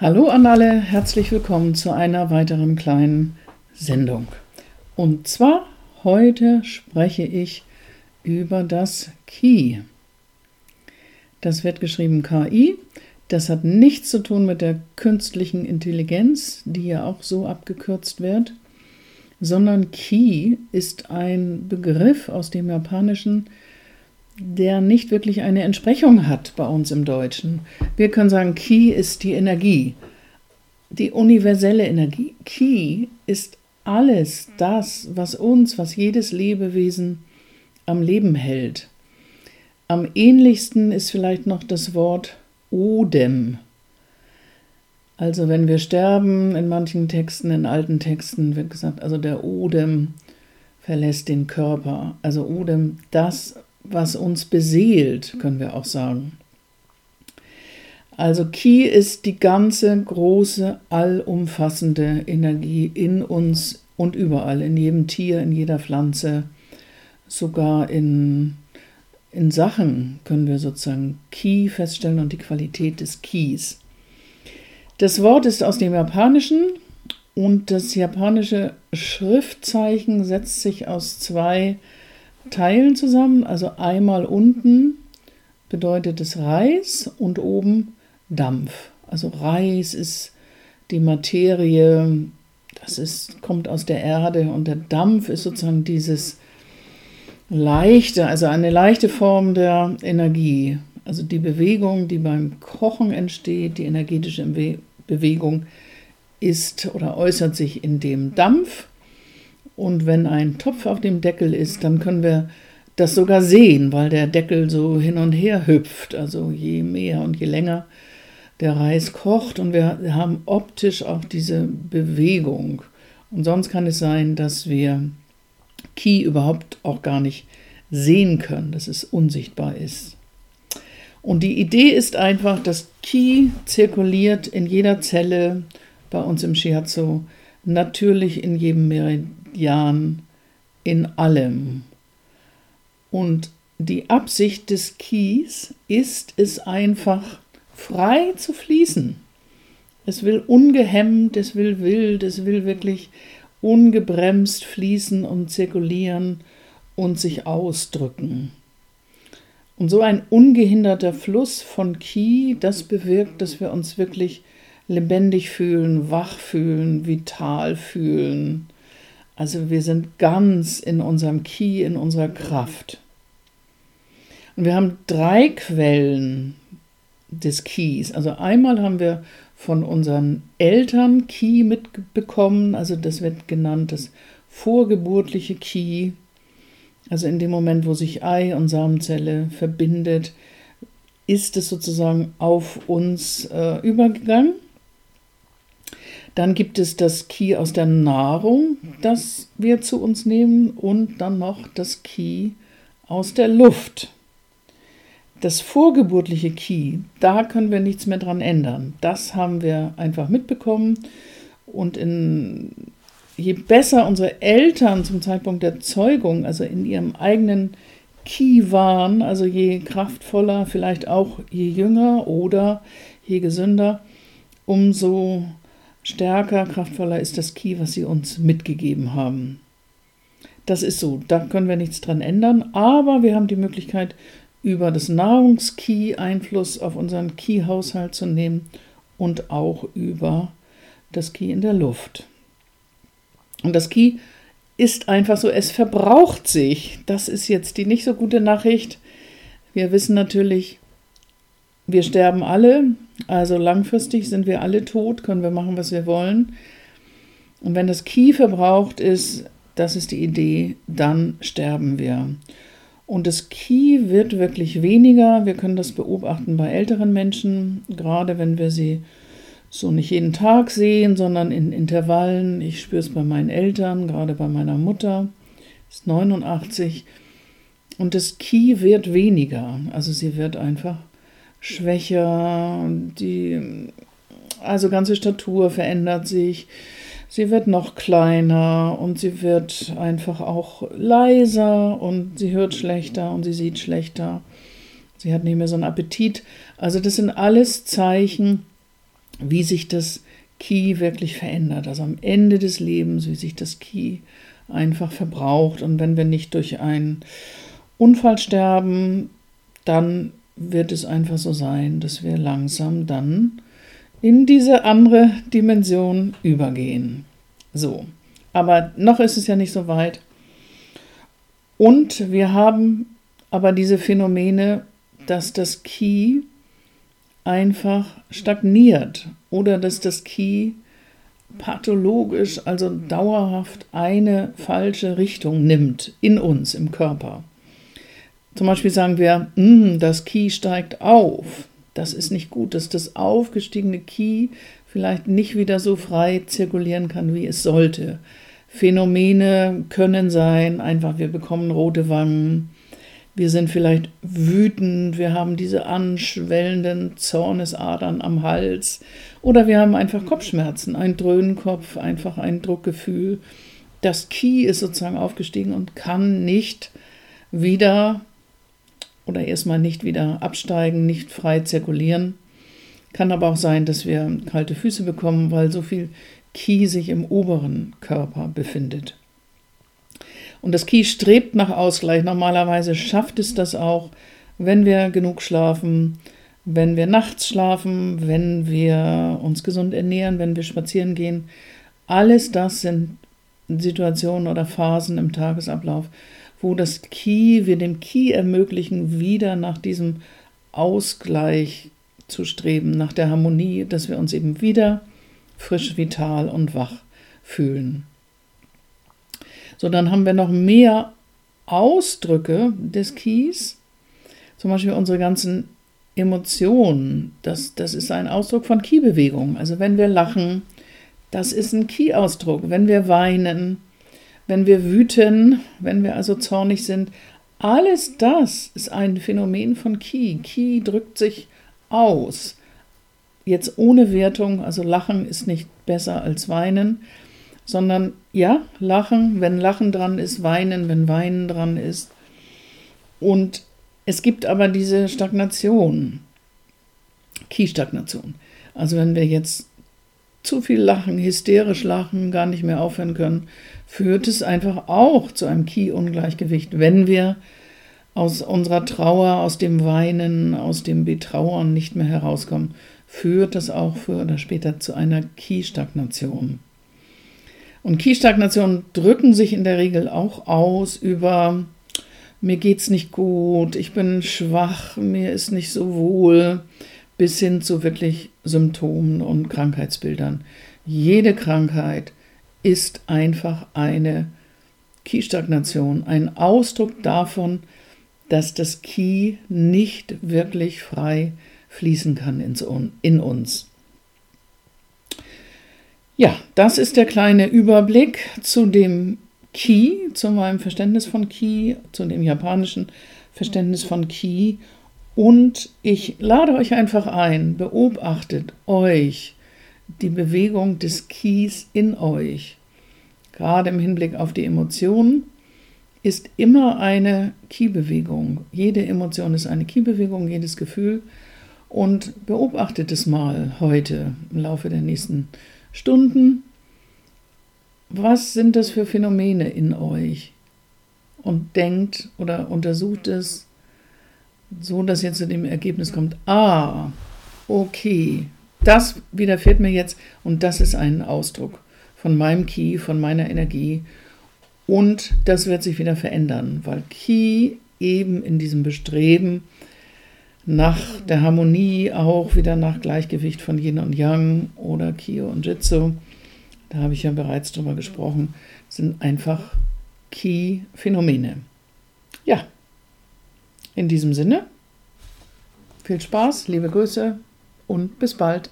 Hallo an alle, herzlich willkommen zu einer weiteren kleinen Sendung. Und zwar heute spreche ich über das Ki. Das wird geschrieben KI. Das hat nichts zu tun mit der künstlichen Intelligenz, die ja auch so abgekürzt wird, sondern Ki ist ein Begriff aus dem Japanischen, der nicht wirklich eine Entsprechung hat bei uns im Deutschen. Wir können sagen, Ki ist die Energie, die universelle Energie. Ki ist alles das, was uns, was jedes Lebewesen am Leben hält. Am ähnlichsten ist vielleicht noch das Wort Odem. Also wenn wir sterben, in manchen Texten, in alten Texten wird gesagt, also der Odem verlässt den Körper. Also Odem, das, was uns beseelt, können wir auch sagen. Also Ki ist die ganze große, allumfassende Energie in uns und überall, in jedem Tier, in jeder Pflanze, sogar in, in Sachen können wir sozusagen Ki feststellen und die Qualität des Kis. Das Wort ist aus dem Japanischen und das japanische Schriftzeichen setzt sich aus zwei Teilen zusammen. Also einmal unten bedeutet es Reis und oben Dampf. Also Reis ist die Materie, das ist, kommt aus der Erde und der Dampf ist sozusagen dieses leichte, also eine leichte Form der Energie. Also die Bewegung, die beim Kochen entsteht, die energetische Bewegung ist oder äußert sich in dem Dampf und wenn ein Topf auf dem Deckel ist, dann können wir das sogar sehen, weil der Deckel so hin und her hüpft. Also je mehr und je länger der Reis kocht und wir haben optisch auch diese Bewegung. Und sonst kann es sein, dass wir Ki überhaupt auch gar nicht sehen können, dass es unsichtbar ist. Und die Idee ist einfach, dass Ki zirkuliert in jeder Zelle bei uns im Shiatsu, natürlich in jedem Jahren in allem. Und die Absicht des Kies ist es einfach, frei zu fließen. Es will ungehemmt, es will wild, es will wirklich ungebremst fließen und zirkulieren und sich ausdrücken. Und so ein ungehinderter Fluss von Ki, das bewirkt, dass wir uns wirklich lebendig fühlen, wach fühlen, vital fühlen, also wir sind ganz in unserem Ki, in unserer Kraft. Und wir haben drei Quellen des Kis. Also einmal haben wir von unseren Eltern Ki mitbekommen, also das wird genannt das vorgeburtliche Ki. Also in dem Moment, wo sich Ei und Samenzelle verbindet, ist es sozusagen auf uns äh, übergegangen. Dann gibt es das Ki aus der Nahrung, das wir zu uns nehmen, und dann noch das Ki aus der Luft. Das vorgeburtliche Ki, da können wir nichts mehr dran ändern. Das haben wir einfach mitbekommen. Und in, je besser unsere Eltern zum Zeitpunkt der Zeugung, also in ihrem eigenen Ki waren, also je kraftvoller, vielleicht auch je jünger oder je gesünder, umso stärker, kraftvoller ist das Ki, was sie uns mitgegeben haben. Das ist so, da können wir nichts dran ändern, aber wir haben die Möglichkeit, über das Nahrungski Einfluss auf unseren Ki-Haushalt zu nehmen und auch über das Ki in der Luft. Und das Ki ist einfach so, es verbraucht sich. Das ist jetzt die nicht so gute Nachricht. Wir wissen natürlich, wir sterben alle, also langfristig sind wir alle tot, können wir machen, was wir wollen. Und wenn das Ki verbraucht ist, das ist die Idee, dann sterben wir. Und das Ki wird wirklich weniger. Wir können das beobachten bei älteren Menschen, gerade wenn wir sie so nicht jeden Tag sehen, sondern in Intervallen. Ich spüre es bei meinen Eltern, gerade bei meiner Mutter, ist 89. Und das Ki wird weniger. Also sie wird einfach schwächer, die also ganze Statur verändert sich. Sie wird noch kleiner und sie wird einfach auch leiser und sie hört schlechter und sie sieht schlechter. Sie hat nicht mehr so einen Appetit. Also das sind alles Zeichen, wie sich das Ki wirklich verändert. Also am Ende des Lebens, wie sich das Ki einfach verbraucht. Und wenn wir nicht durch einen Unfall sterben, dann wird es einfach so sein, dass wir langsam dann in diese andere Dimension übergehen. So, aber noch ist es ja nicht so weit. Und wir haben aber diese Phänomene, dass das Ki einfach stagniert oder dass das Ki pathologisch, also dauerhaft eine falsche Richtung nimmt in uns, im Körper. Zum Beispiel sagen wir, hm, das Ki steigt auf. Das ist nicht gut, dass das aufgestiegene Ki vielleicht nicht wieder so frei zirkulieren kann, wie es sollte. Phänomene können sein, einfach wir bekommen rote Wangen, wir sind vielleicht wütend, wir haben diese anschwellenden Zornesadern am Hals oder wir haben einfach Kopfschmerzen, ein Dröhnenkopf, einfach ein Druckgefühl. Das Ki ist sozusagen aufgestiegen und kann nicht wieder oder erstmal nicht wieder absteigen, nicht frei zirkulieren. Kann aber auch sein, dass wir kalte Füße bekommen, weil so viel Ki sich im oberen Körper befindet. Und das Ki strebt nach Ausgleich. Normalerweise schafft es das auch, wenn wir genug schlafen, wenn wir nachts schlafen, wenn wir uns gesund ernähren, wenn wir spazieren gehen. Alles das sind Situationen oder Phasen im Tagesablauf, wo das Ki, wir dem Ki ermöglichen, wieder nach diesem Ausgleich zu streben, nach der Harmonie, dass wir uns eben wieder frisch, vital und wach fühlen. So, dann haben wir noch mehr Ausdrücke des Keys, zum Beispiel unsere ganzen Emotionen. Das, das ist ein Ausdruck von Key-Bewegung. Also wenn wir lachen, das ist ein Key-Ausdruck. Wenn wir weinen, wenn wir wüten, wenn wir also zornig sind, alles das ist ein Phänomen von Ki. Ki drückt sich aus. Jetzt ohne Wertung, also Lachen ist nicht besser als Weinen, sondern ja, Lachen, wenn Lachen dran ist, Weinen, wenn Weinen dran ist. Und es gibt aber diese Stagnation, Ki-Stagnation. Also wenn wir jetzt zu viel lachen, hysterisch lachen, gar nicht mehr aufhören können, führt es einfach auch zu einem Ki-Ungleichgewicht, wenn wir aus unserer Trauer, aus dem Weinen, aus dem Betrauern nicht mehr herauskommen, führt das auch früher oder später zu einer Ki-Stagnation. Und Ki-Stagnationen drücken sich in der Regel auch aus über mir geht's nicht gut, ich bin schwach, mir ist nicht so wohl, bis hin zu wirklich Symptomen und Krankheitsbildern. Jede Krankheit ist einfach eine Ki-Stagnation, ein Ausdruck davon, dass das Ki nicht wirklich frei fließen kann in uns. Ja, das ist der kleine Überblick zu dem Ki, zu meinem Verständnis von Ki, zu dem japanischen Verständnis von Ki. Und ich lade euch einfach ein, beobachtet euch die Bewegung des Kis in euch. Gerade im Hinblick auf die Emotionen ist immer eine Ki-Bewegung. Jede Emotion ist eine Ki-Bewegung, jedes Gefühl. Und beobachtet es mal heute im Laufe der nächsten Stunden. Was sind das für Phänomene in euch? Und denkt oder untersucht es so, dass ihr zu dem Ergebnis kommt, ah, okay, das widerfährt mir jetzt und das ist ein Ausdruck von meinem Ki, von meiner Energie und das wird sich wieder verändern, weil Ki eben in diesem Bestreben nach der Harmonie auch wieder nach Gleichgewicht von Yin und Yang oder Kyo und Jitsu, da habe ich ja bereits drüber gesprochen, sind einfach Key-Phänomene. Ja, in diesem Sinne, viel Spaß, liebe Grüße und bis bald.